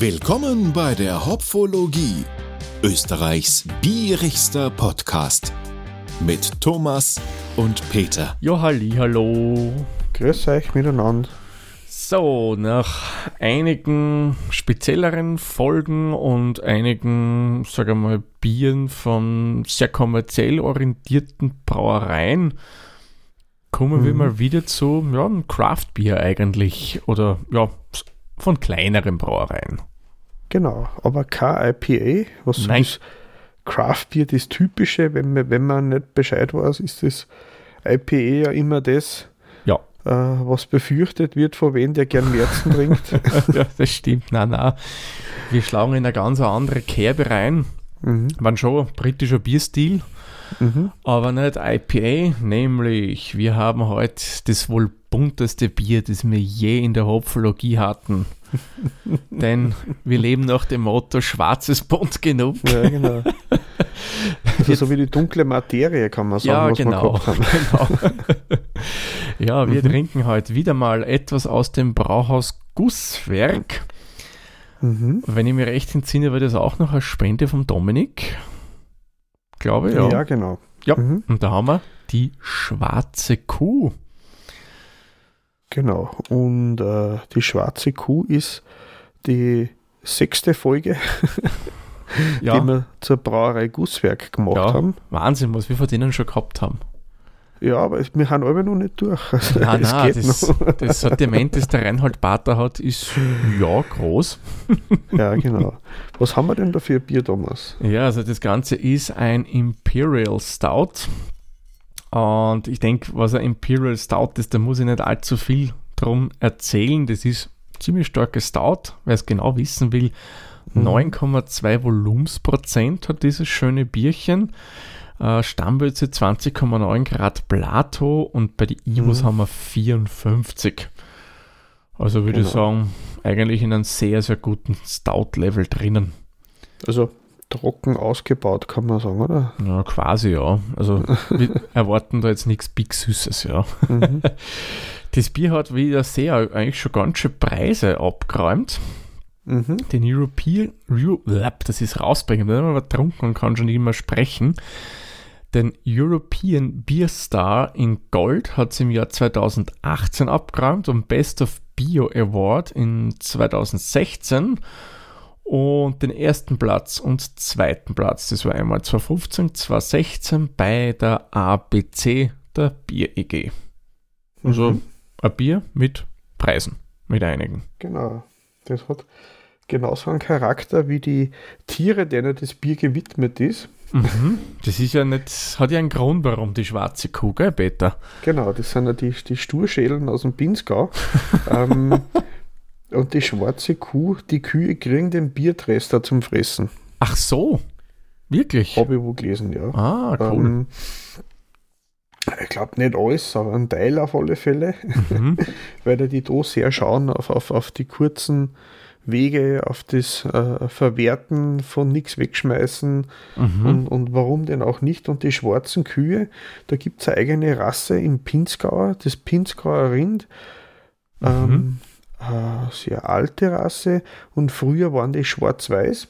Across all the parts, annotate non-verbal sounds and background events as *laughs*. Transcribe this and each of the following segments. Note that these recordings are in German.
Willkommen bei der Hopfologie, Österreichs bierigster Podcast mit Thomas und Peter. Ja, halli, hallo. Grüß euch miteinander. So, nach einigen spezielleren Folgen und einigen, sagen wir mal, Bieren von sehr kommerziell orientierten Brauereien kommen wir mal wieder zu ja, einem Craft-Bier eigentlich oder ja, von kleineren Brauereien. Genau, aber kein IPA, was Nein. ist Craft Beer, das Typische, wenn man, wenn man nicht Bescheid weiß, ist das IPA ja immer das, Ja, äh, was befürchtet wird von wem, der gern Märzen trinkt. *laughs* ja das stimmt. Nein, nein. Wir schlagen in eine ganz andere Kerbe rein. mhm. Waren schon britischer Bierstil. Mhm. Aber nicht IPA, nämlich wir haben heute das wohl bunteste Bier, das wir je in der Hopfologie hatten. *laughs* Denn wir leben nach dem Motto Schwarzes bunt genug. Ja, genau. Also so wie die dunkle Materie, kann man sagen, Ja, was genau. *laughs* genau. ja, wir Mhm. trinken heute wieder mal etwas aus dem Brauhaus Gusswerk. Mhm. Wenn ich mir recht entsinne, war das auch noch eine Spende vom Dominik. Glaube ich, Ja. ja. genau. Ja. Mhm. Und da haben wir die schwarze Kuh. Genau. Und äh, die schwarze Kuh ist die sechste Folge, Ja. die wir zur Brauerei Gusswerk gemacht Ja. haben. Wahnsinn, was wir von denen schon gehabt haben. Ja, aber wir haben alle noch nicht durch. *laughs* Also, Nein, nein, das, *laughs* das Sortiment, das der Reinhold Bater hat, ist ja groß. Ja, genau. Was haben wir denn da für ein Bier, Thomas? Ja, also das Ganze ist ein Imperial Stout. Und ich denke, was ein Imperial Stout ist, da muss ich nicht allzu viel drum erzählen. Das ist ziemlich starkes Stout, wer es genau wissen will. Mhm. 9,2 Volumensprozent hat dieses schöne Bierchen. Äh, Stammböze 20,9 Grad Plato und bei den Ivos Mhm. haben wir 54. Also würde ich Genau. sagen, eigentlich in einem sehr, sehr guten Stout-Level drinnen. Also trocken ausgebaut, kann man sagen, oder? Ja, quasi, ja. Also *laughs* wir erwarten da jetzt nichts Big Süßes, ja. Mhm. *laughs* Das Bier hat wieder sehr, eigentlich schon ganz schön Preise abgeräumt. Mhm. Den European, Euro, das ist rausbringen, wenn man aber trunken und kann schon nicht mehr sprechen. Den European Beer Star in Gold hat es im Jahr 2018 abgeräumt und Best of Bio Award in 2016 und den ersten Platz und zweiten Platz, das war einmal 2015, 2016 bei der ABC, der Bier EG. Also Mhm. ein Bier mit Preisen, mit einigen. Genau. Das hat genauso einen Charakter wie die Tiere, denen das Bier gewidmet ist. Mhm. Das ist ja nicht, hat ja einen Grund, warum die schwarze Kuh, gell, Peter? Genau, das sind ja die, die Sturschädeln aus dem Pinzgau. *laughs* ähm, und die schwarze Kuh, die Kühe kriegen den Biertrester zum Fressen. Ach so, wirklich? Habe ich wo gelesen, ja. Ah, cool. Ähm, ich glaube nicht alles, aber ein Teil auf alle Fälle, Mhm. *laughs* weil die da sehr schauen auf, auf, auf die kurzen Wege, auf das äh, Verwerten von nichts wegschmeißen Mhm. und, und warum denn auch nicht. Und die schwarzen Kühe, da gibt es eine eigene Rasse im Pinzgauer, das Pinzgauer Rind. Ähm, äh, sehr alte Rasse und früher waren die schwarz-weiß.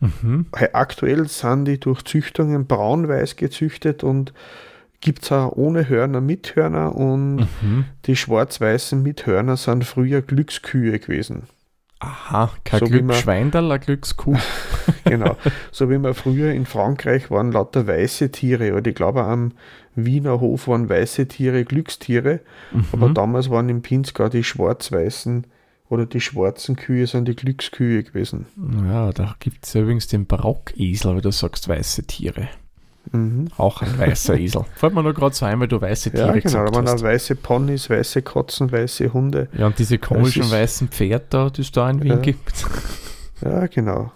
Mhm. Aktuell sind die durch Züchtungen braun-weiß gezüchtet und gibt es auch ohne Hörner mit Hörner und Mhm. die schwarz-weißen mit Hörner sind früher Glückskühe gewesen. Aha, kein So wie Glücksschweindal, eine Glückskuh. *laughs* *laughs* Genau. so wie man früher in Frankreich waren lauter weiße Tiere oder ich glaube am Wiener Hof waren weiße Tiere Glückstiere, aber Mhm. damals waren im Pinzgau die schwarz-weißen oder die schwarzen Kühe sind die Glückskühe gewesen. Ja, da gibt es ja übrigens den Barockesel, weil du sagst weiße Tiere. Mhm. Auch ein weißer *laughs* Esel. Fällt mir nur gerade so ein, weil du weiße Tiere Ja, genau, gesagt da waren auch hast. weiße Ponys, weiße Katzen, weiße Hunde. Ja, und diese komischen ist- weißen Pferde da, die es da in Wien Ja. gibt. *laughs* Ja, genau.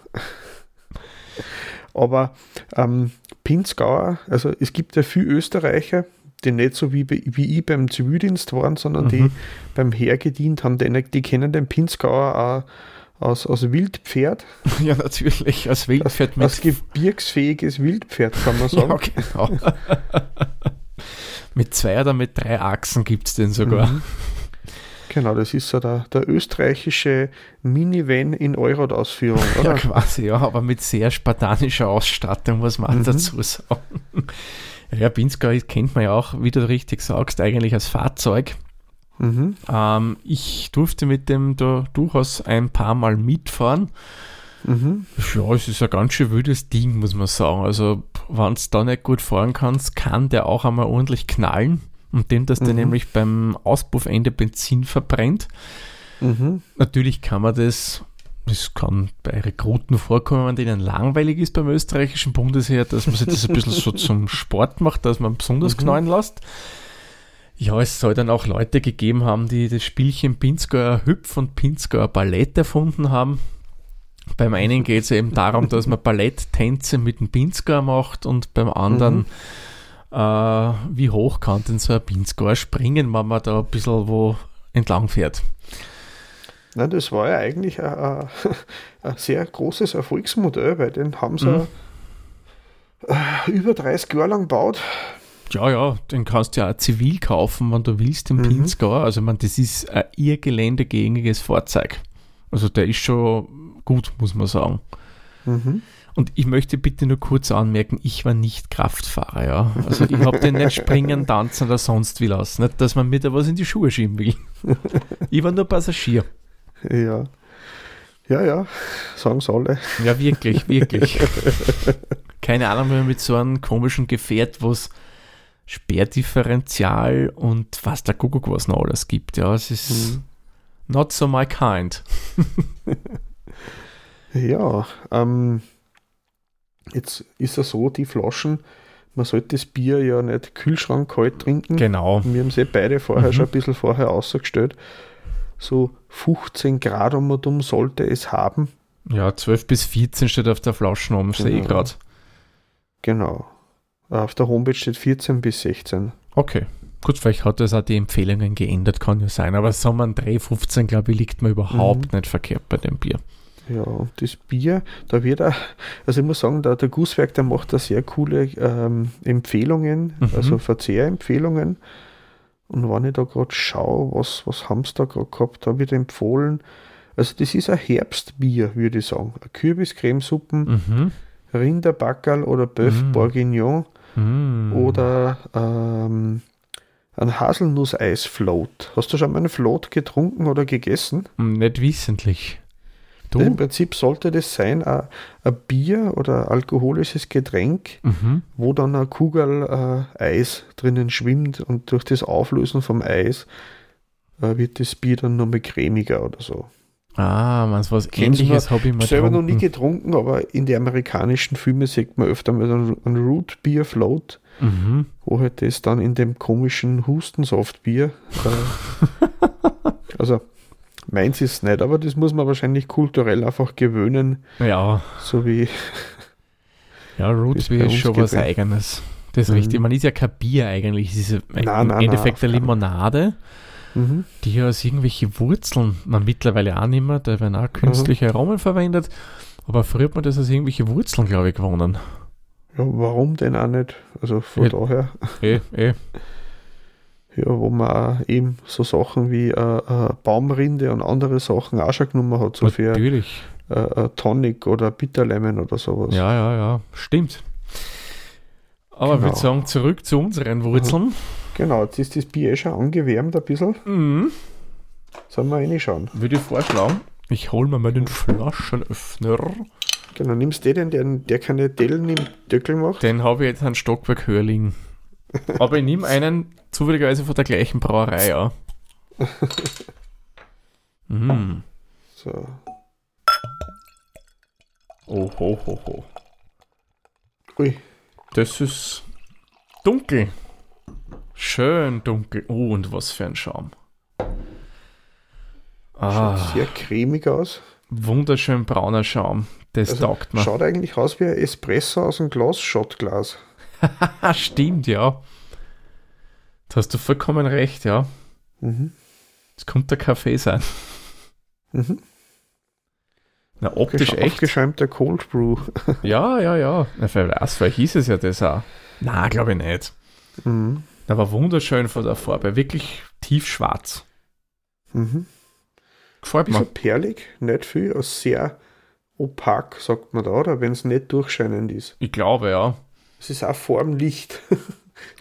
Aber ähm, Pinzgauer, also es gibt ja viele Österreicher, die nicht so wie, wie ich beim Zivildienst waren, sondern die Mhm. beim Heer gedient haben, die, die kennen den Pinzgauer auch aus, aus Wildpferd, *laughs* ja, natürlich, als Wildpferd als gebirgsfähiges Wildpferd, kann man *laughs* Ja, sagen. genau. *laughs* mit zwei oder mit drei Achsen gibt es den sogar. Mhm. Genau, das ist so der, der österreichische Minivan in Eurod-Ausführung, oder? Ja, quasi, ja, aber mit sehr spartanischer Ausstattung, muss man mhm. dazu sagen. Ja, Pinzgau kennt man ja auch, wie du richtig sagst, eigentlich als Fahrzeug. Mhm. Ähm, ich durfte mit dem da durchaus ein paar Mal mitfahren. Mhm. Ja, es ist ein ganz schön wildes Ding, muss man sagen. Also, wenn du da nicht gut fahren kannst, kann der auch einmal ordentlich knallen. Und dem, dass mhm. der nämlich beim Auspuffende Benzin verbrennt. Mhm. Natürlich kann man das, das kann bei Rekruten vorkommen, denen langweilig ist beim österreichischen Bundesheer, dass man sich das ein bisschen so *laughs* zum Sport macht, dass man besonders mhm. knallen lässt. Ja, es soll dann auch Leute gegeben haben, die das Spielchen Pinzgauer Hüpf und Pinzgauer Ballett erfunden haben. Beim einen geht es eben darum, dass man Balletttänze mit dem Pinzgauer macht und beim anderen, mhm. äh, wie hoch kann denn so ein Pinzgauer springen, wenn man da ein bisschen wo entlang fährt. Na, das war ja eigentlich ein, ein *laughs* sehr großes Erfolgsmodell, weil den haben sie mhm. über 30 Jahre lang gebaut. Ja, ja, den kannst du ja auch zivil kaufen, wenn du willst, im mhm. Pinzgau. Also, man, das ist ein ihr geländegängiges Fahrzeug. Also, der ist schon gut, muss man sagen. Mhm. Und ich möchte bitte nur kurz anmerken, ich war nicht Kraftfahrer, ja. Also ich habe den nicht springen, tanzen oder sonst wie lassen. Nicht, dass man mir da was in die Schuhe schieben will. *laughs* Ich war nur Passagier. Ja. Ja, ja, sagen sie alle. Ja, wirklich, wirklich. Keine Ahnung, wenn man mit so einem komischen Gefährt, wo es Sperrdifferential und was der Kuckuck was noch alles gibt. Ja, es ist mhm. not so my kind. *laughs* ja, ähm, jetzt ist es so, die Flaschen, man sollte das Bier ja nicht kühlschrankkalt trinken. Genau. Wir haben sie beide vorher mhm. schon ein bisschen vorher ausgestellt. So 15 Grad um und um sollte es haben. Ja, 12 bis 14 steht auf der Flasche um, sehe ich gerade. Genau. Auf der Homepage steht 14 bis 16. Okay. Gut, vielleicht hat das auch die Empfehlungen geändert, kann ja sein. Aber so Dreh 15, glaube ich, liegt mir überhaupt mhm. nicht verkehrt bei dem Bier. Ja, und das Bier, da wird auch, also ich muss sagen, der, der Gusswerk, der macht da sehr coole ähm, Empfehlungen, mhm. also Verzehrempfehlungen. Und wenn ich da gerade schaue, was, was haben sie da gerade gehabt, da wird empfohlen, also das ist ein Herbstbier, würde ich sagen. Kürbiscremesuppen, mhm. Rinderbackerl oder Bœuf mhm. Bourguignon Mm. Oder ähm, ein Haselnusseis-Float. Hast du schon mal einen Float getrunken oder gegessen? Hm, nicht wissentlich. Du? Im Prinzip sollte das sein, ein, ein Bier oder alkoholisches Getränk, mhm. wo dann eine Kugel äh, Eis drinnen schwimmt und durch das Auflösen vom Eis äh, wird das Bier dann nochmal cremiger oder so. Ah, man, was ähnliches habe ich mal selber noch nie getrunken, aber in den amerikanischen Filmen sieht man öfter mal ein Root Beer Float, mhm. wo halt das dann in dem komischen Hustensoftbier. Äh, *laughs* also meins ist nicht, aber das muss man wahrscheinlich kulturell einfach gewöhnen. Ja. So wie. Ja, Root Beer ist schon was Eigenes. Das ist mhm. richtig. Man ist ja kein Bier eigentlich. Es ist im nein, Endeffekt nein, eine Limonade mhm. die ja aus irgendwelche Wurzeln, man mittlerweile auch nicht mehr, da werden auch künstliche mhm. Aromen verwendet, aber früher hat man das aus irgendwelche Wurzeln, glaube ich, gewonnen. Ja, warum denn auch nicht? Also von ja, daher. Eh, eh. Ja, wo man auch eben so Sachen wie äh, äh, Baumrinde und andere Sachen auch schon genommen hat, so Natürlich. für äh, äh, Tonic oder Bitterlemon oder sowas. Ja, ja, ja, stimmt. Aber genau. ich würde sagen, zurück zu unseren Wurzeln. Genau, jetzt ist das Bier eh schon angewärmt ein bisschen. Mhm. Sollen wir reinschauen? Würde ich vorschlagen. Ich hole mir mal den Flaschenöffner. Genau, nimmst du den, der, der keine Dellen im Deckel macht? Den habe ich jetzt ein Stockwerk höher liegen. *laughs* Aber ich nehme einen zufälligerweise von der gleichen Brauerei, ja. *laughs* mhm. So. Oh, ho, ho, ho. Ui. Das ist dunkel. Schön dunkel. Oh, und was für ein Schaum. Ah, schaut sehr cremig aus. Wunderschön brauner Schaum. Das also, taugt mir. Schaut eigentlich aus wie ein Espresso aus einem Glas-Shotglas. *laughs* Stimmt, ja. Da hast du vollkommen recht, ja. Mhm. Könnte der Kaffee sein. Mhm. Na, optisch echt. Aufgeschäumter Cold Brew. *laughs* ja, ja, ja. Na, vielleicht, vielleicht hieß es ja das auch. Na, glaube ich nicht. Mhm. Der war wunderschön von der Farbe, wirklich tiefschwarz. Mhm. Gefällt Bisschen mir. perlig, nicht viel, aber sehr opak, sagt man da, oder? Wenn es nicht durchscheinend ist. Ich glaube, ja. Es ist auch *laughs*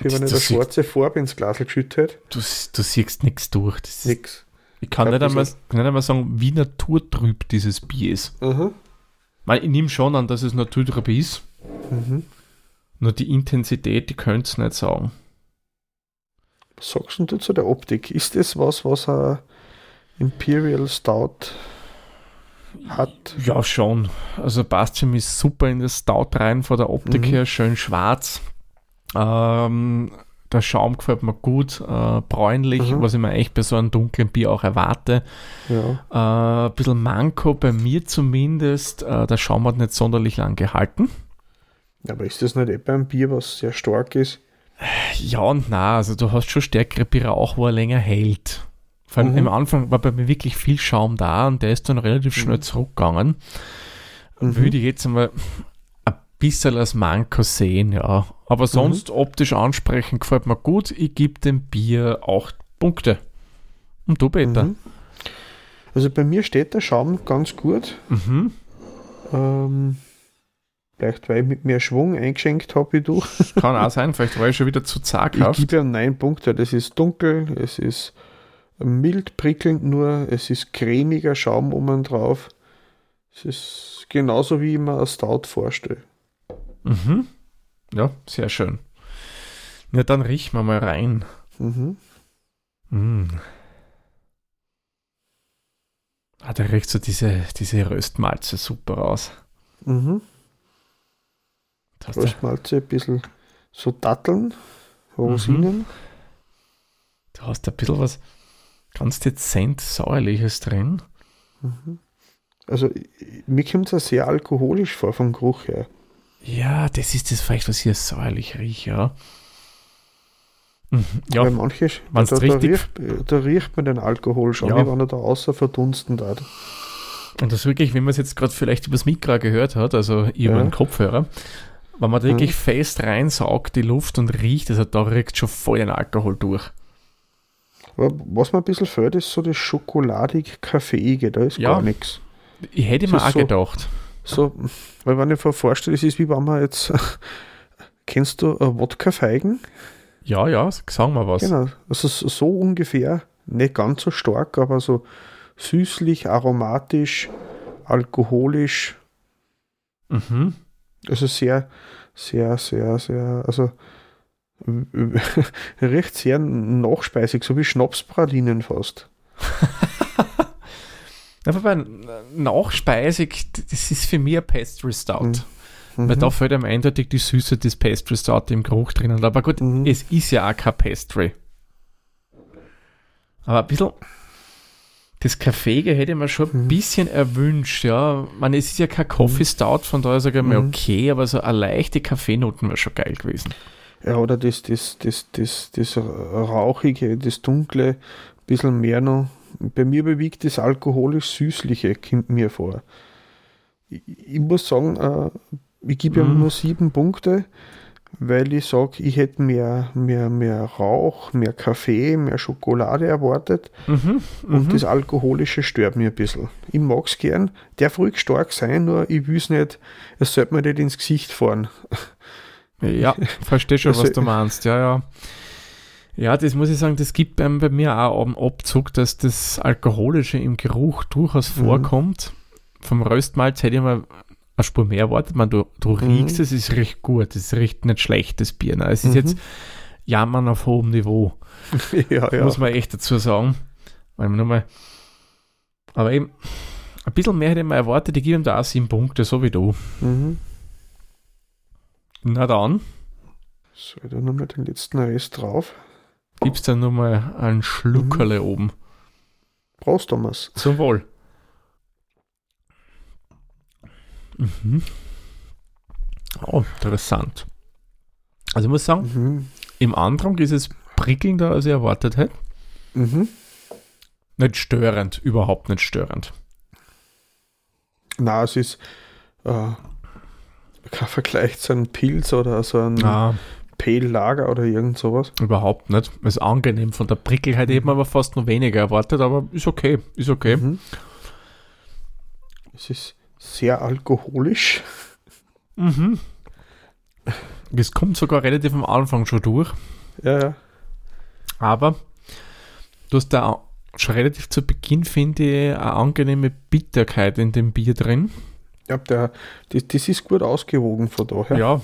Das- wenn das eine schwarze Farbe ins Glas geschüttet Du, du siehst nichts durch. Das Nix. ich kann nicht einmal, bisschen- nicht einmal sagen, wie naturtrüb dieses Bier ist. Weil Ich nehme schon an, dass es naturtrüb ist. Mhm. Nur die Intensität, die könnt es nicht sagen. Was sagst du zu der Optik? Ist das was, was ein Imperial Stout hat? Ja, schon. Also passt für mich super in das Stout rein von der Optik Mhm. her, schön schwarz. Ähm, der Schaum gefällt mir gut, äh, bräunlich, Mhm. was ich mir echt bei so einem dunklen Bier auch erwarte. Ja. Äh, ein bisschen Manko bei mir zumindest, äh, der Schaum hat nicht sonderlich lang gehalten. Aber ist das nicht eh beim Bier, was sehr stark ist? Ja und na, also du hast schon stärkere Biere auch, wo er länger hält. Vor allem Mhm. am Anfang war bei mir wirklich viel Schaum da und der ist dann relativ schnell Mhm. zurückgegangen. Mhm. Würde ich jetzt einmal ein bisschen als Manko sehen, ja. Aber sonst optisch ansprechend gefällt mir gut. Ich gebe dem Bier auch Punkte. Und du, Peter? Mhm. Also bei mir steht der Schaum ganz gut. Mhm. Ähm, vielleicht weil ich mit mehr Schwung eingeschenkt habe wie du. Kann auch sein, vielleicht war ich schon wieder zu Ich zaghaft. gebe ihm 9 Punkte. Das ist dunkel, es ist mild prickelnd nur, es ist cremiger Schaum oben drauf. Es ist genauso wie ich mir ein Stout vorstelle. Mhm. Ja, sehr schön. Ja, dann riechen wir mal rein. Mhm. Mm. Ah, da riecht so diese, diese Röstmalze super aus. Mhm. Röstmalze, ein bisschen so Datteln, Rosinen. Du hast ein bisschen was ganz dezent Säuerliches drin. Mhm. Also mir kommt es sehr alkoholisch vor vom Geruch her. Ja, das ist das vielleicht, was hier säuerlich riecht, ja. Mhm. Ja, Weil manche, da, da, riecht, da riecht man den Alkohol schon, Ja. wenn er da außer verdunsten hat. und das wirklich, wenn man es jetzt gerade vielleicht übers Mikro gehört hat, also über Ja. den Kopfhörer, wenn man da Mhm. wirklich fest reinsaugt, die Luft und riecht, also da riecht schon voll den Alkohol durch. Was mir ein bisschen fehlt, ist so das schokoladig-kaffeeige, da ist Ja. gar nichts. Ich hätte Das mir auch so- gedacht. So, weil wenn ich mir vorstelle, es ist wie wenn man jetzt, *laughs* kennst du äh, Wodka-Feigen? Ja, ja, sagen wir was. Genau, also so so ungefähr, nicht ganz so stark, aber so süßlich, aromatisch, alkoholisch, Mhm. Also sehr, sehr, sehr, sehr, also *laughs* riecht sehr nachspeisig, so wie Schnapspralinen fast. *laughs* Ja, wobei, nachspeisig, das ist für mich ein Pastry Stout. Mhm. Weil Mhm. da fällt einem eindeutig die Süße des Pastry Stout im Geruch drinnen. Aber gut, Mhm. es ist ja auch kein Pastry. Aber ein bisschen das Kaffeege hätte man schon ein Mhm. bisschen erwünscht, ja. Man, es ist ja kein Coffee Stout, von daher sage ich mal, Mhm. okay, aber so eine leichte Kaffeenoten wäre schon geil gewesen. Ja, oder das, das, das, das, das Rauchige, das Dunkle, ein bisschen mehr noch. Bei mir bewegt das alkoholisch-süßliche, kommt mir vor. Ich, muss sagen, äh, ich gebe Mhm. nur sieben Punkte, weil ich sage, ich hätte mehr, mehr, mehr Rauch, mehr Kaffee, mehr Schokolade erwartet Mhm. und mhm. das Alkoholische stört mir ein bisschen. Ich mag es gern, darf ruhig stark sein, nur ich will es nicht, es sollte mir nicht ins Gesicht fahren. Ja, verstehe schon, was Also- du meinst. Ja, ja. Ja, das muss ich sagen, das gibt beim, bei mir auch am Abzug, dass das Alkoholische im Geruch durchaus Mhm. vorkommt. Vom Röstmalz hätte ich mal eine Spur mehr erwartet. Man, du, du Mhm. riechst es, es riecht gut, es riecht nicht schlecht, das Bier. Ne? Es ist Mhm. jetzt Jammern auf hohem Niveau, *laughs* ja, ja. muss man echt dazu sagen. Weil man mal, aber eben, ein bisschen mehr hätte ich mal erwartet, ich gebe ihm da auch sieben Punkte, so wie du. Mhm. Na dann, So, dann nochmal den letzten Rest drauf. gibst dann nur mal einen Schluckerle oben. Prost, Thomas. Zum Wohl. Mhm. Oh, interessant. Also ich muss sagen, Mhm. im Andrang ist es prickelnder, als ich erwartet hätte. Mhm. Nicht störend, überhaupt nicht störend. Na, es ist äh, kein Vergleich zu einem Pilz oder so einem Ah, Pale Lager oder irgend sowas. Überhaupt nicht. Ist angenehm. Von der Prickelheit eben aber fast nur weniger erwartet, aber ist okay. Ist okay. Mhm. Es ist sehr alkoholisch. Mhm. Es kommt sogar relativ am Anfang schon durch. Ja, ja. Aber du hast da schon relativ zu Beginn, finde ich, eine angenehme Bitterkeit in dem Bier drin. Ja, der, das, das ist gut ausgewogen von daher. Ja.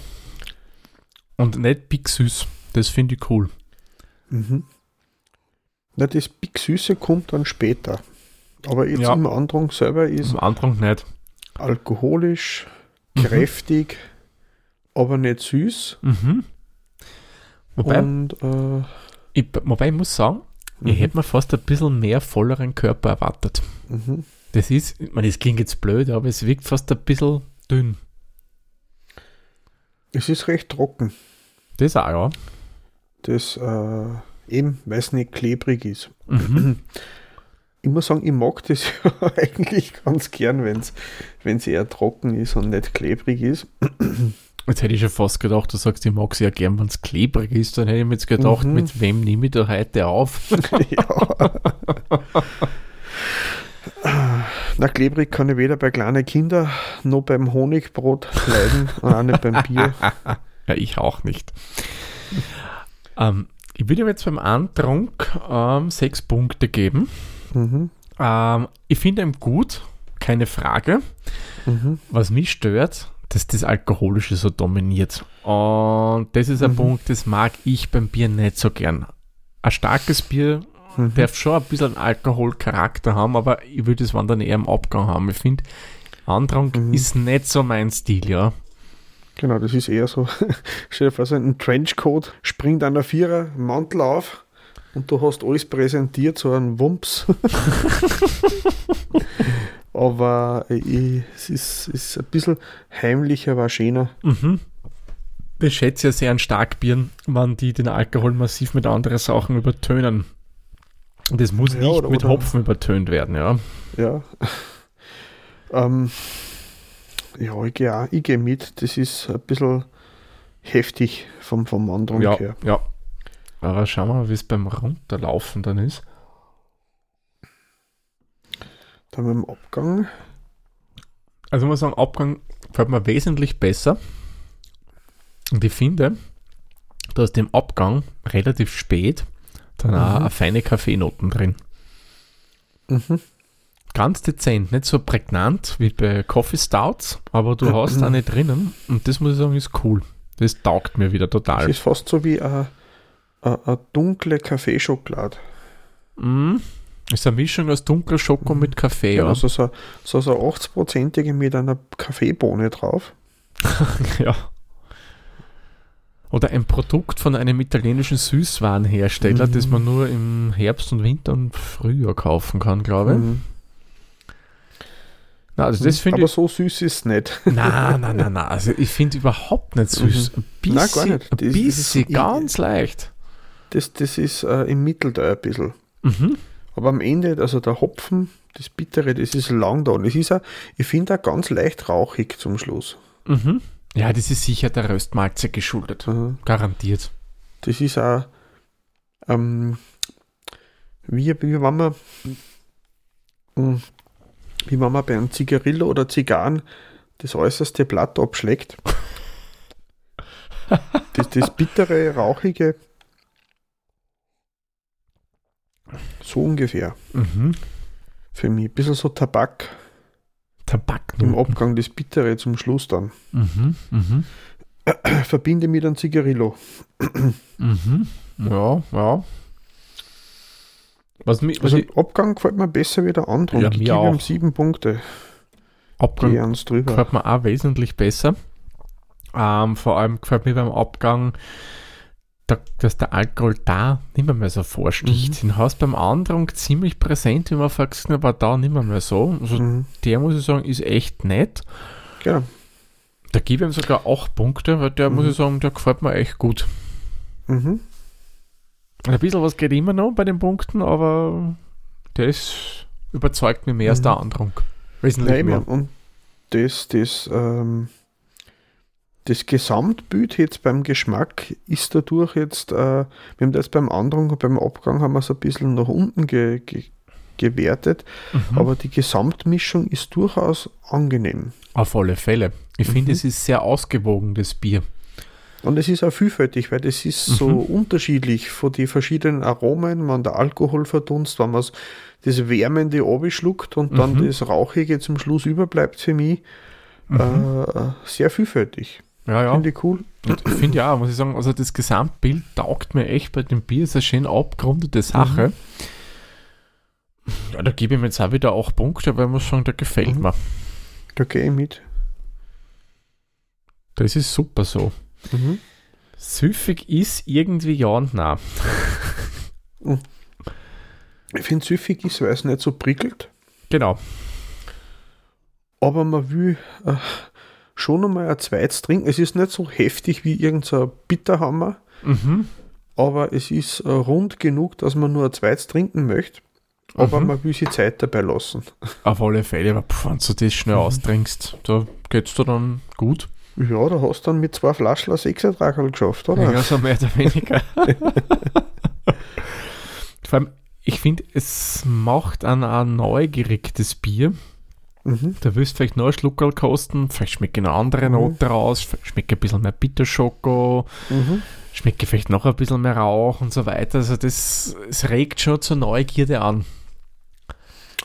Und nicht big süß. Das finde ich cool. Mhm. Na, das Big Süße kommt dann später. Aber jetzt Ja. im Andrang selber ist Am Anfang nicht. Alkoholisch, Mhm. kräftig, aber nicht süß. Mhm. Wobei, Und äh, ich, wobei ich muss sagen, ich Mhm. hätte mir fast ein bisschen mehr volleren Körper erwartet. mhm. Das ist, ich meine, das klingt jetzt blöd, aber es wirkt fast ein bisschen dünn. es ist recht trocken. Das auch, ja. Das äh, eben, weil es nicht klebrig ist. *clears throat* Ich muss sagen, ich mag das *laughs* ja eigentlich ganz gern, wenn es eher trocken ist und nicht klebrig ist. Jetzt hätte ich schon fast gedacht, du sagst, ich mag es ja gern, wenn es klebrig ist. Dann hätte ich mir jetzt gedacht, Mhm. mit wem nehme ich da heute auf? *laughs* ja. Na, klebrig kann ich weder bei kleinen Kindern noch beim Honigbrot leiden und auch nicht beim Bier. *laughs* Ja, ich auch nicht. ähm, ich würde ihm jetzt beim Antrunk ähm, sechs Punkte geben. Mhm. Ähm, ich finde ihn gut, keine Frage. Mhm. Was mich stört, dass das Alkoholische so dominiert. Und das ist ein Mhm. Punkt, das mag ich beim Bier nicht so gern. Ein starkes Bier Mhm. darf schon ein bisschen Alkoholcharakter haben, aber ich würde es dann eher im Abgang haben. Ich finde, Andrang Mhm. ist nicht so mein Stil, ja. Genau, das ist eher so. *laughs* Stell dir vor, so ein Trenchcoat springt an der Vierer, Mantel auf und du hast alles präsentiert, so ein Wumps. *laughs* Aber ich, es ist, ist ein bisschen heimlicher, war schöner. Mhm. Ich schätze ja sehr an Starkbieren, wenn die den Alkohol massiv mit anderen Sachen übertönen. Und das muss Ja, nicht oder- mit oder- Hopfen übertönt werden, ja. Ja. *laughs* ähm, ja, ich gehe ich gehe mit. Das ist ein bisschen heftig vom, vom Andrung Ja, her. ja. Aber schauen wir mal, wie es beim Runterlaufen dann ist. Dann dem Abgang. Also ich muss sagen, Abgang gefällt mir wesentlich besser. Und ich finde, da ist im Abgang relativ spät dann auch Mhm. eine feine Kaffeenoten drin. Mhm. Ganz dezent, nicht so prägnant wie bei Coffee Stouts, aber du hast eine drinnen und das muss ich sagen, ist cool. Das taugt mir wieder Das total. ist fast so wie eine, eine, dunkle Kaffeeschokolade. Mm, ist eine Mischung aus dunkler Schoko mit Kaffee, ja. Also so, so, so 80-prozentige mit einer Kaffeebohne drauf. *laughs* ja. Oder ein Produkt von einem italienischen Süßwarenhersteller, Mhm. das man nur im Herbst und Winter und Frühjahr kaufen kann, glaube ich. Mhm. Na, also das finde Aber ich. so süß ist es nicht. Nein, nein, nein, nein. Also ich finde überhaupt nicht süß. Ein bisschen, Nein, gar nicht. Ein bisschen ist- ganz leicht. Das, das ist äh, im Mitteldauer ein bisschen. Mhm. Aber am Ende, also der Hopfen, das Bittere, das ist lang da. Und es ist auch, ich finde auch ganz leicht rauchig zum Schluss. Mhm. Ja, das ist sicher der Röstmalze geschuldet. Mhm. Garantiert. Das ist auch, ähm, wie, wie wenn man, mh, wie wenn man bei einem Zigarillo oder Zigarren das äußerste Blatt abschlägt. *laughs* Das, das bittere, rauchige, so ungefähr Mhm. für mich. Ein bisschen so Tabak Tabak. im Abgang, das Bittere zum Schluss dann. Mhm. Mhm. *clears throat* Verbinde mit einem Zigarillo. *clears throat* Mhm. Ja, ja. Was mich, was Also ich, Abgang gefällt mir besser wie der andere. Ja, ich gebe ihm auch. sieben Punkte. Abgang gefällt mir auch wesentlich besser. Ähm, vor allem gefällt mir beim Abgang, da, dass der Alkohol da nicht mehr, mehr so vorsticht. Mhm. Den hast beim Andrung ziemlich präsent, wie man hat, aber da nicht mehr, mehr so. Also Mhm. der, muss ich sagen, ist echt nett. Genau. Da gebe ich ihm sogar acht Punkte, weil der, Mhm. muss ich sagen, der gefällt mir echt gut. Mhm. Ein bisschen was geht immer noch bei den Punkten, aber ist, überzeugt mich mehr als Mhm. der Andrung. Wesentlich Nein, mehr. und- und das, das, ähm, das Gesamtbild jetzt beim Geschmack ist dadurch jetzt, äh, wir haben das beim Andrung und beim Abgang haben wir es ein bisschen nach unten ge, ge, gewertet, mhm. aber die Gesamtmischung ist durchaus angenehm. Auf alle Fälle. Ich mhm. finde, es ist sehr ausgewogen, das Bier. Und es ist auch vielfältig, weil das ist so mhm. unterschiedlich von den verschiedenen Aromen, wenn der Alkohol verdunst, wenn man das Wärmende schluckt und dann mhm. das Rauchige zum Schluss überbleibt für mich. Mhm. Äh, sehr vielfältig. Ja, ja. Finde ich cool. Ich finde ja, muss ich sagen, also das Gesamtbild taugt mir echt bei dem Bier. Ist eine schön abgerundete Sache. Mhm. Ja, da gebe ich mir jetzt auch wieder auch Punkte, weil man sagen, da gefällt mhm. mir. Da gehe ich mit. Das ist super so. Mhm. Süffig ist irgendwie ja und nein. Mhm. Ich finde süffig ist, weil es nicht so prickelt. Genau. Aber man will äh, schon einmal ein zweites trinken. Es ist nicht so heftig wie irgendein Bitterhammer, mhm. aber es ist äh, rund genug, dass man nur ein zweites trinken möchte. Aber mhm. man will sich Zeit dabei lassen. Auf alle Fälle, aber wenn du das schnell mhm. austrinkst, da geht es dir dann gut. Ja, da hast du dann mit zwei Flaschen ein Sechsertragerl geschafft, oder? Ja, so mehr oder weniger. *laughs* Vor allem, ich finde, es macht ein, ein neugierig, das Bier. Mhm. Da wirst du vielleicht noch ein Schluckerl kosten, vielleicht schmeckt eine andere mhm. Note raus, schmeckt ein bisschen mehr Bitterschoko, mhm. schmeckt vielleicht noch ein bisschen mehr Rauch und so weiter. Also das es regt schon zur Neugierde an.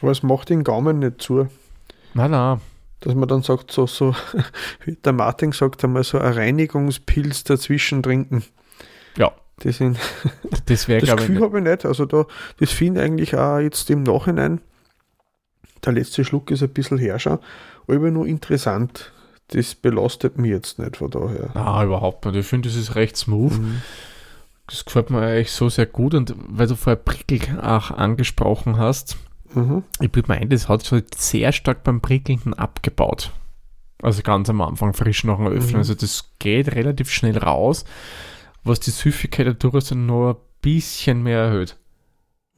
Aber es macht den Gaumen nicht zu. Nein, nein. Dass man dann sagt, so, so, *laughs* wie der Martin sagt, einmal so ein Reinigungspilz dazwischen trinken. Ja. Das, sind, das, *laughs* das Gefühl habe ich nicht. Also da, das finde ich eigentlich auch jetzt im Nachhinein der letzte Schluck ist ein bisschen herrscher, aber nur interessant. Das belastet mich jetzt nicht von daher. Ah, überhaupt nicht. Ich finde, das ist recht smooth. Mhm. Das gefällt mir eigentlich so sehr gut und weil du vorher Prickel auch angesprochen hast, mhm. ich würde meinen, das hat sich sehr stark beim Prickelnden abgebaut. Also ganz am Anfang, frisch nach dem Öffnen. Mhm. Also das geht relativ schnell raus, was die Süffigkeit dadurch noch ein bisschen mehr erhöht.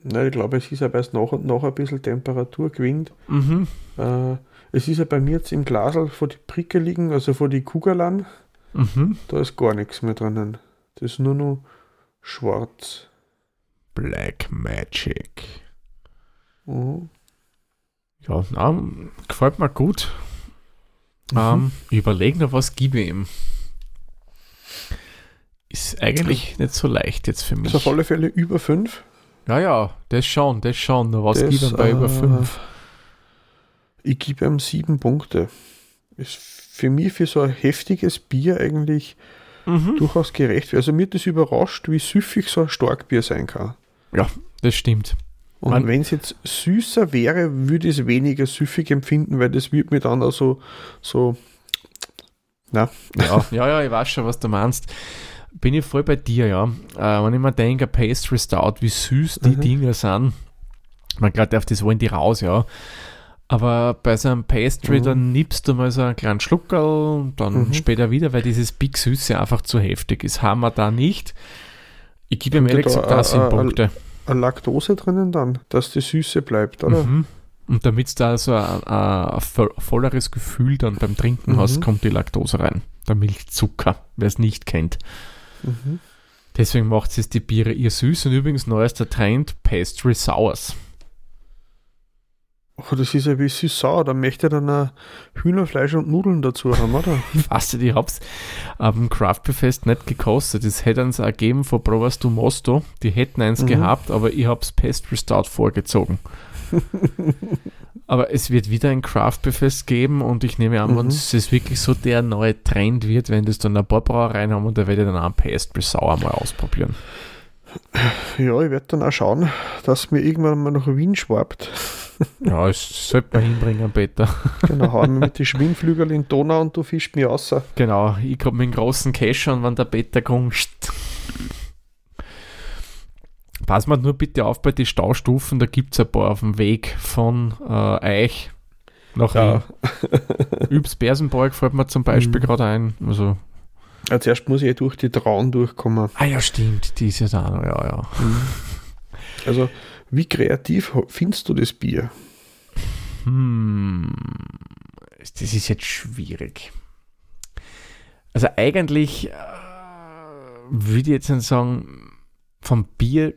Na, ich glaube, es ist aber erst nach und nach ein bisschen Temperatur gewinnt. Mhm. Äh, es ist ja bei mir jetzt im Glasl vor die Pricke liegen, also vor die Kugeln. Mhm. Da ist gar nichts mehr drinnen. Das ist nur noch schwarz. Black Magic. Mhm. Ja, na, gefällt mir gut. Mhm. Ähm, überlegen noch, was gebe ich ihm. Ist eigentlich nicht so leicht jetzt für mich. Ist auf alle Fälle über 5. Ja, ja, das schon, das schon. Was das, gibt er bei äh, über 5? Ich gebe ihm 7 Punkte. Ist für mich für so ein heftiges Bier eigentlich mhm. durchaus gerecht. Also mir hat das überrascht, wie süffig so ein Starkbier sein kann. Ja, das stimmt. Und wenn es jetzt süßer wäre, würde ich es weniger süffig empfinden, weil das wird mir dann auch so, so na. Ja, ja, ja, ich weiß schon, was du meinst bin ich voll bei dir, ja. Äh, wenn ich mir denke, Pastry Stout, wie süß die mhm. Dinger sind, man gerade auf das wollen die raus, ja. Aber bei so einem Pastry, mhm. dann nimmst du mal so einen kleinen Schluckerl, dann mhm. später wieder, weil dieses Big Süße einfach zu heftig ist. Haben wir da nicht. Ich gebe ihm ehrlich gesagt da sieben Punkte. Eine Laktose drinnen dann, dass die Süße bleibt, oder? Mhm. Und damit du da so ein, ein, volleres Gefühl dann beim Trinken mhm. hast, kommt die Laktose rein. Der Milchzucker, wer es nicht kennt. Mhm. Deswegen macht es die Biere ihr süß und übrigens neuester Trend Pastry Sours. Oh, das ist ja wie süß-sauer. Da möchte er dann ein Hühnerfleisch und Nudeln dazu haben, oder? *laughs* Fast, ich hab's am Craft Fest nicht gekostet. Das hätte uns ergeben von Provas du Mosto. Die hätten eins mhm. gehabt, aber ich hab's Pastry Stout vorgezogen. *laughs* Aber es wird wieder ein Craft-Fest geben und ich nehme an, mhm. wenn es wirklich so der neue Trend wird, wenn das dann ein paar Brauereien haben und da werde ich dann auch ein Pastry Sauer mal ausprobieren. Ja, ich werde dann auch schauen, dass mir irgendwann mal nach Wien schwabt. *laughs* Ja, es sollte man hinbringen, Peter. *laughs* Genau, hauen wir mit den Schwimmflügeln in Donau und du fischst mich raus. Genau, ich komme mit dem großen Kescher und wenn der Peter kommt, Pass mal nur bitte auf bei den Staustufen, da gibt es ein paar auf dem Weg von äh, Eich nach ja. *laughs* Übs Bersenborg fällt mir zum Beispiel mhm. gerade ein. Also, ja, zuerst muss ich durch die Trauen durchkommen. Ah ja, stimmt, die ist ja da noch, ja, ja. Mhm. Also, wie kreativ findest du das Bier? Hm, das ist jetzt schwierig. Also eigentlich äh, würde ich jetzt sagen, vom Bier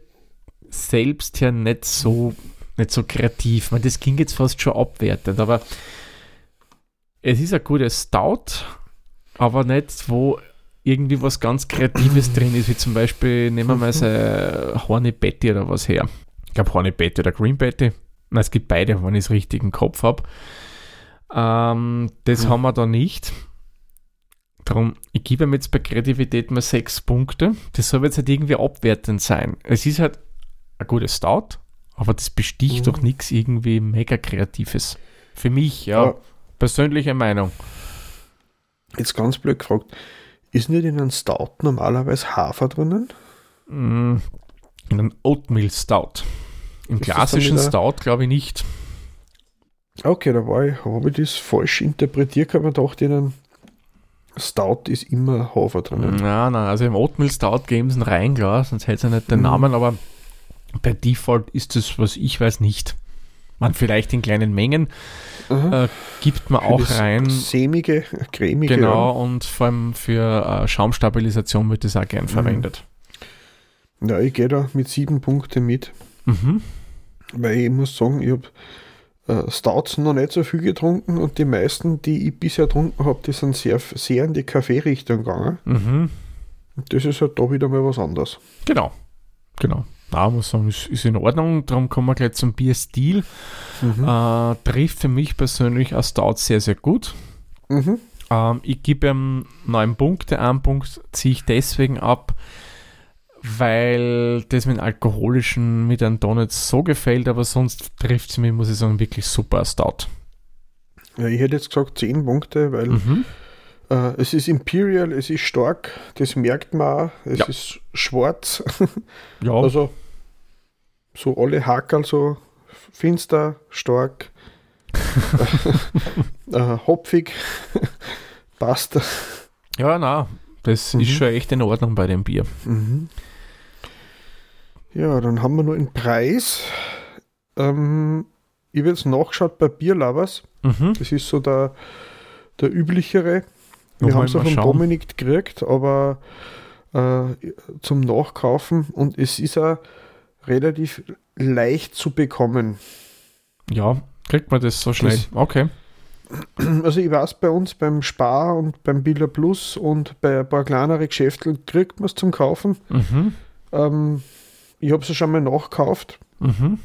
selbst her nicht so, nicht so kreativ. Man, das ging jetzt fast schon abwertend, aber es ist ein gutes Stout, aber nicht, wo irgendwie was ganz Kreatives drin ist, wie zum Beispiel, nehmen wir mal so Horny Betty oder was her. Ich glaube Horny Betty oder Green Betty. Nein, es gibt beide, wenn ich es richtig im Kopf habe. Ähm, das ja. haben wir da nicht. Darum, ich gebe ihm jetzt bei Kreativität mal sechs Punkte. Das soll jetzt halt irgendwie abwertend sein. Es ist halt ein gutes Start, aber das besticht mhm. doch nichts irgendwie mega Kreatives. Für mich, ja. ja. Persönliche Meinung. Jetzt ganz blöd gefragt. Ist nicht in einem Stout normalerweise Hafer drinnen? Mm, in einem Oatmeal Stout. Im ist klassischen Stout glaube ich nicht. Okay, da war ich, habe ich das falsch interpretiert, aber dachte, in einem Stout ist immer Hafer drinnen. Nein, nein, also im Oatmeal Stout geben sie einen rein, klar, sonst hätte es ja nicht den mhm. Namen, aber per Default ist das, was ich weiß, nicht. Man vielleicht in kleinen Mengen äh, gibt man auch rein. Sämige, cremige. Genau, ja. und vor allem für äh, Schaumstabilisation wird das auch gern mhm. verwendet. Ja, ich gehe da mit sieben Punkten mit. Mhm. Weil ich muss sagen, ich habe äh, Stouts noch nicht so viel getrunken und die meisten, die ich bisher getrunken habe, die sind sehr, sehr in die Kaffeerichtung gegangen. Mhm. Und das ist halt da wieder mal was anderes. Genau, genau. Na, muss sagen, ist, ist in Ordnung. Darum kommen wir gleich zum Bierstil. Mhm. Äh, trifft für mich persönlich als Stout sehr, sehr gut. Mhm. Ähm, ich gebe ihm neun Punkte. Einen Punkt ziehe ich deswegen ab, weil das mit alkoholischen mit einem Donut so gefällt, aber sonst trifft es mich, muss ich sagen, wirklich super Stout. Ja, ich hätte jetzt gesagt 10 Punkte, weil mhm. Äh, es ist Imperial, es ist stark, das merkt man auch, es ja. ist schwarz. ja. *laughs* Also so alle Hackerl so finster, stark, *laughs* äh, hopfig, passt. Ja, na, das mhm. ist schon echt in Ordnung bei dem Bier. Mhm. Ja, dann haben wir nur einen Preis. Ähm, ich habe jetzt nachgeschaut bei Bierlovers. Mhm. Das ist so der, der üblichere. Wir haben es auch von Dominik gekriegt, aber äh, zum Nachkaufen und es ist auch relativ leicht zu bekommen. Ja, kriegt man das so schnell? Das, okay. Also ich weiß, bei uns beim Spar und beim Billa Plus und bei ein paar kleineren Geschäften kriegt man es zum Kaufen. Mhm. Ähm, ich habe es schon mal nachgekauft, mhm.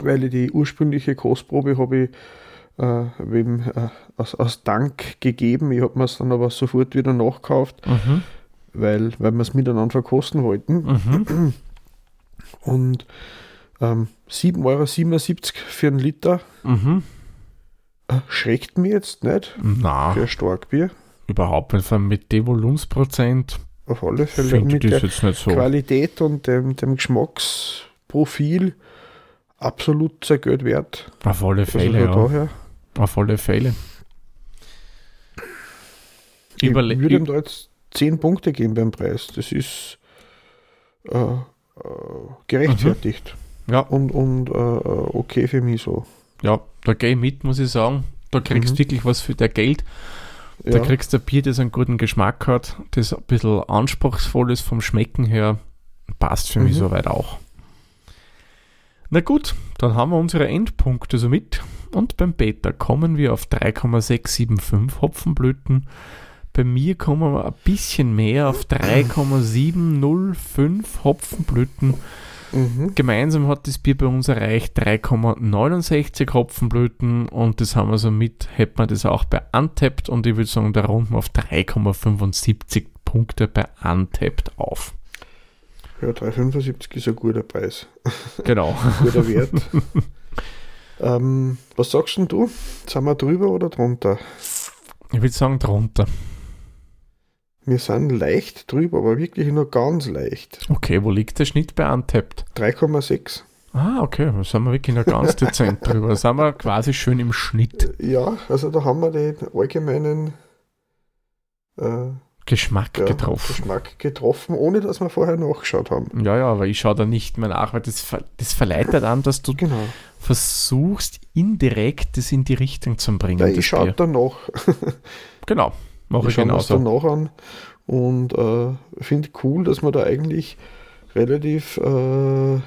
weil ich die ursprüngliche Kostprobe habe ich äh, wem, äh, aus, aus, Dank gegeben. Ich habe mir es dann aber sofort wieder nachgekauft, mhm. weil, weil wir es miteinander verkosten wollten. Mhm. *clears throat* Und ähm, 7,77 Euro für einen Liter. Mhm. Äh, schreckt mir jetzt nicht Na, für Starkbier. Überhaupt nicht, mit dem Volumensprozent auf alle Fälle mit der so. Qualität und dem, dem Geschmacksprofil absolut sehr gut wert. Auf alle also Fälle, ja. Daher. Auf alle Fälle. Ich Überle würde ihm da jetzt 10 Punkte geben beim Preis. Das ist äh, äh, gerechtfertigt. Mhm. Ja. Und, und äh, okay für mich so. Ja, da gehe ich mit, muss ich sagen. Da kriegst du mhm. wirklich was für dein Geld. Da ja. kriegst du ein Bier, das einen guten Geschmack hat, das ein bisschen anspruchsvoll ist vom Schmecken her. Passt für mhm. mich soweit auch. Na gut, dann haben wir unsere Endpunkte somit. Und beim Beta kommen wir auf 3,675 Hopfenblüten. Bei mir kommen wir ein bisschen mehr auf 3,705 Hopfenblüten. Mhm. Gemeinsam hat das Bier bei uns erreicht 3,69 Hopfenblüten und das haben wir somit, hätten wir das auch bei Untapped und ich würde sagen, da runden wir auf 3,75 Punkte bei Untapped auf. Ja, 3,75 ist ein guter Preis. Genau. guter Wert. *laughs* ähm, was sagst denn du? Sind wir drüber oder drunter? Ich würde sagen drunter. Wir sind leicht drüber, aber wirklich nur ganz leicht. Okay, wo liegt der Schnitt bei Untapped? 3,6. Ah, okay, da sind wir wirklich noch ganz *laughs* dezent drüber. Da sind wir quasi schön im Schnitt. Ja, also da haben wir den allgemeinen äh, Geschmack ja, getroffen. Geschmack getroffen, ohne dass wir vorher nachgeschaut haben. Ja, ja, aber ich schaue da nicht mehr nach, weil das, das verleitet an, dass du genau. versuchst, indirekt das in die Richtung zu bringen. Ja, ich schaue da nach. *laughs* genau. Mache ich das genauso. danach an und äh, finde cool, dass wir da eigentlich relativ äh, äh,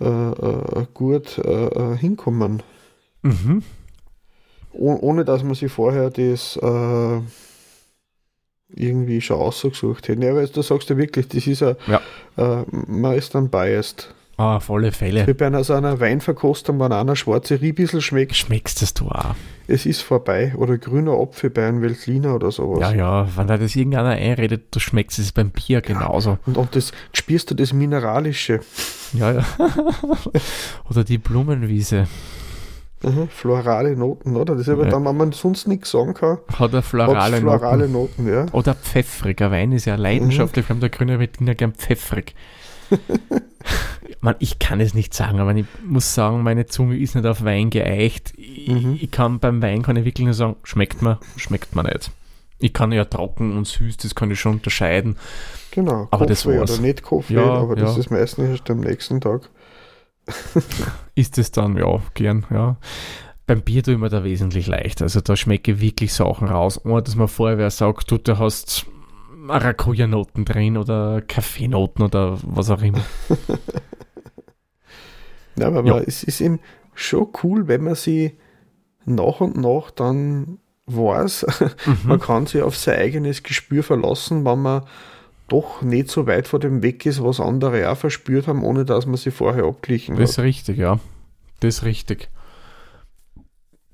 äh, gut äh, äh, hinkommen. Mhm. Oh, ohne dass man sich vorher das irgendwie schon ausgesucht hätte. Ja, weil du sagst ja wirklich, das ist ja, Ja. äh, man ist dann biased. Ah, auf alle Fälle. Wie bei einer, so einer Weinverkostung, wenn einer schwarze Riebissel schmeckt, Schmeckst das du auch? es ist vorbei. Oder grüner Apfel bei einem Veltliner oder sowas. Ja, ja, wenn da das irgendeiner einredet, du schmeckst es beim Bier genauso. Und, und das spürst du das Mineralische. Ja, ja. *laughs* Oder die Blumenwiese. Mhm, florale Noten, oder? Das ist aber Ja. dann, wenn man sonst nichts sagen kann, Hat er florale, florale Noten. Noten, ja. Oder pfeffriger Wein ist ja leidenschaftlich. Wir haben der grüne Wettiner gern pfeffrig. *laughs* Man, ich kann es nicht sagen, aber ich muss sagen, meine Zunge ist nicht auf Wein geeicht. Ich, Mhm. ich kann beim Wein kann ich wirklich nur sagen, schmeckt mir, schmeckt mir nicht. Ich kann ja trocken und süß, das kann ich schon unterscheiden. Genau, Aber das Kaffee war's. oder nicht Kaffee, Ja, aber das ja. ist meistens erst am nächsten Tag. Ist es dann, ja, gern, ja. Beim Bier tue ich mir da wesentlich leichter. Also da schmecke ich wirklich Sachen raus, ohne dass man vorher wer sagt, du, da hast Maracuja-Noten drin oder Kaffeenoten oder was auch immer. *laughs* Ja, aber Ja. es ist eben schon cool, wenn man sie nach und nach dann weiß, *laughs* man Mhm. kann sich auf sein eigenes Gespür verlassen, wenn man doch nicht so weit von dem weg ist, was andere auch verspürt haben, ohne dass man sie vorher abglichen Das ist hat. richtig, ja. Das ist richtig.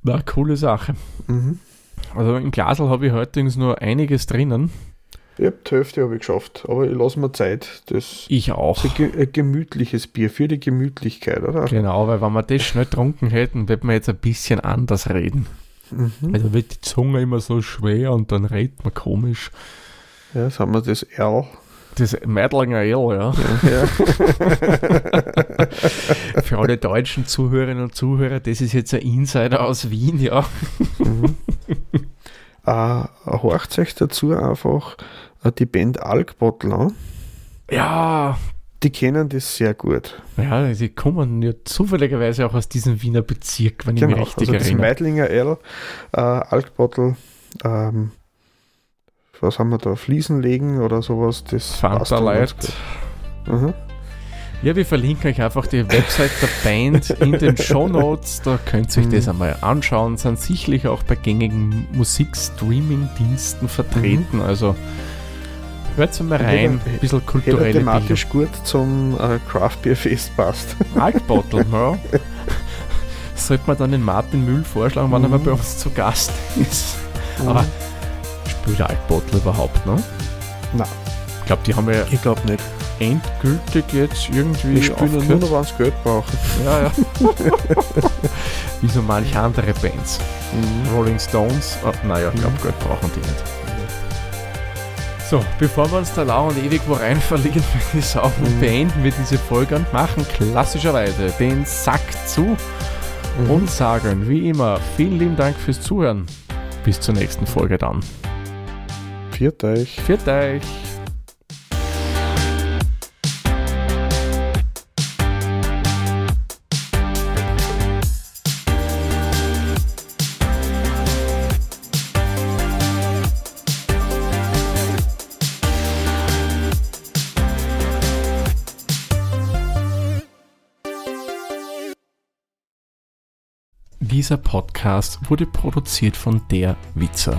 Na, coole Sache. Mhm. Also im Glasl habe ich heute nur einiges drinnen. Ich habe die Hälfte habe ich geschafft, aber ich lasse mir Zeit. Das Ich auch. ist ein, ge ein gemütliches Bier für die Gemütlichkeit, oder? Genau, weil wenn wir das schnell getrunken hätten, würden wir jetzt ein bisschen anders reden. Mhm. Also wird die Zunge immer so schwer und dann redet man komisch. Ja, jetzt haben wir das R. Das Meidlinger Ale, ja. Ja. *laughs* Für alle deutschen Zuhörerinnen und Zuhörer, das ist jetzt ein Insider aus Wien, ja. Mhm. äh, horcht euch dazu einfach äh, die Band Alkbottle an. Ja, Die kennen das sehr gut. ja, sie kommen ja zufälligerweise auch aus diesem Wiener Bezirk, wenn ich Genau, mich richtig also das erinnere. Meidlinger L, äh, Alkbottle, ähm, was haben wir da, Fliesen legen oder sowas, das Fanta Light. Mhm. Ja, wir verlinken euch einfach die Website der Band in den Show Notes. Da könnt ihr euch Mhm. das einmal anschauen. Sind sicherlich auch bei gängigen Musikstreaming-Diensten vertreten. Also hört mal rein. Ein bisschen Hätte kulturelle Bildung. thematisch gut zum äh, Craft Beer Fest passt. *laughs* Altbottle, ja. *laughs* Sollte man dann den Martin Müll vorschlagen, wann er mal Mhm. bei uns zu Gast ist. Aber spielt Altbottle überhaupt, ne? Nein. Ich glaube, die haben ja ich glaube nicht. endgültig jetzt irgendwie Ich spiele nur noch, wenn sie Geld brauchen. Ja, ja. *laughs* Wie so manche andere Bands. Rolling Stones, oh, naja, ich glaube, Geld brauchen die nicht. So, bevor wir uns da lau und ewig wo rein verlieren, *laughs* würde ich sagen, Mhm. beenden wir diese Folge und machen klassischerweise den Sack zu Mhm. und sagen, wie immer, vielen lieben Dank fürs Zuhören. Bis zur nächsten Folge dann. Viert euch. Viert euch! Dieser Podcast wurde produziert von der Witzer.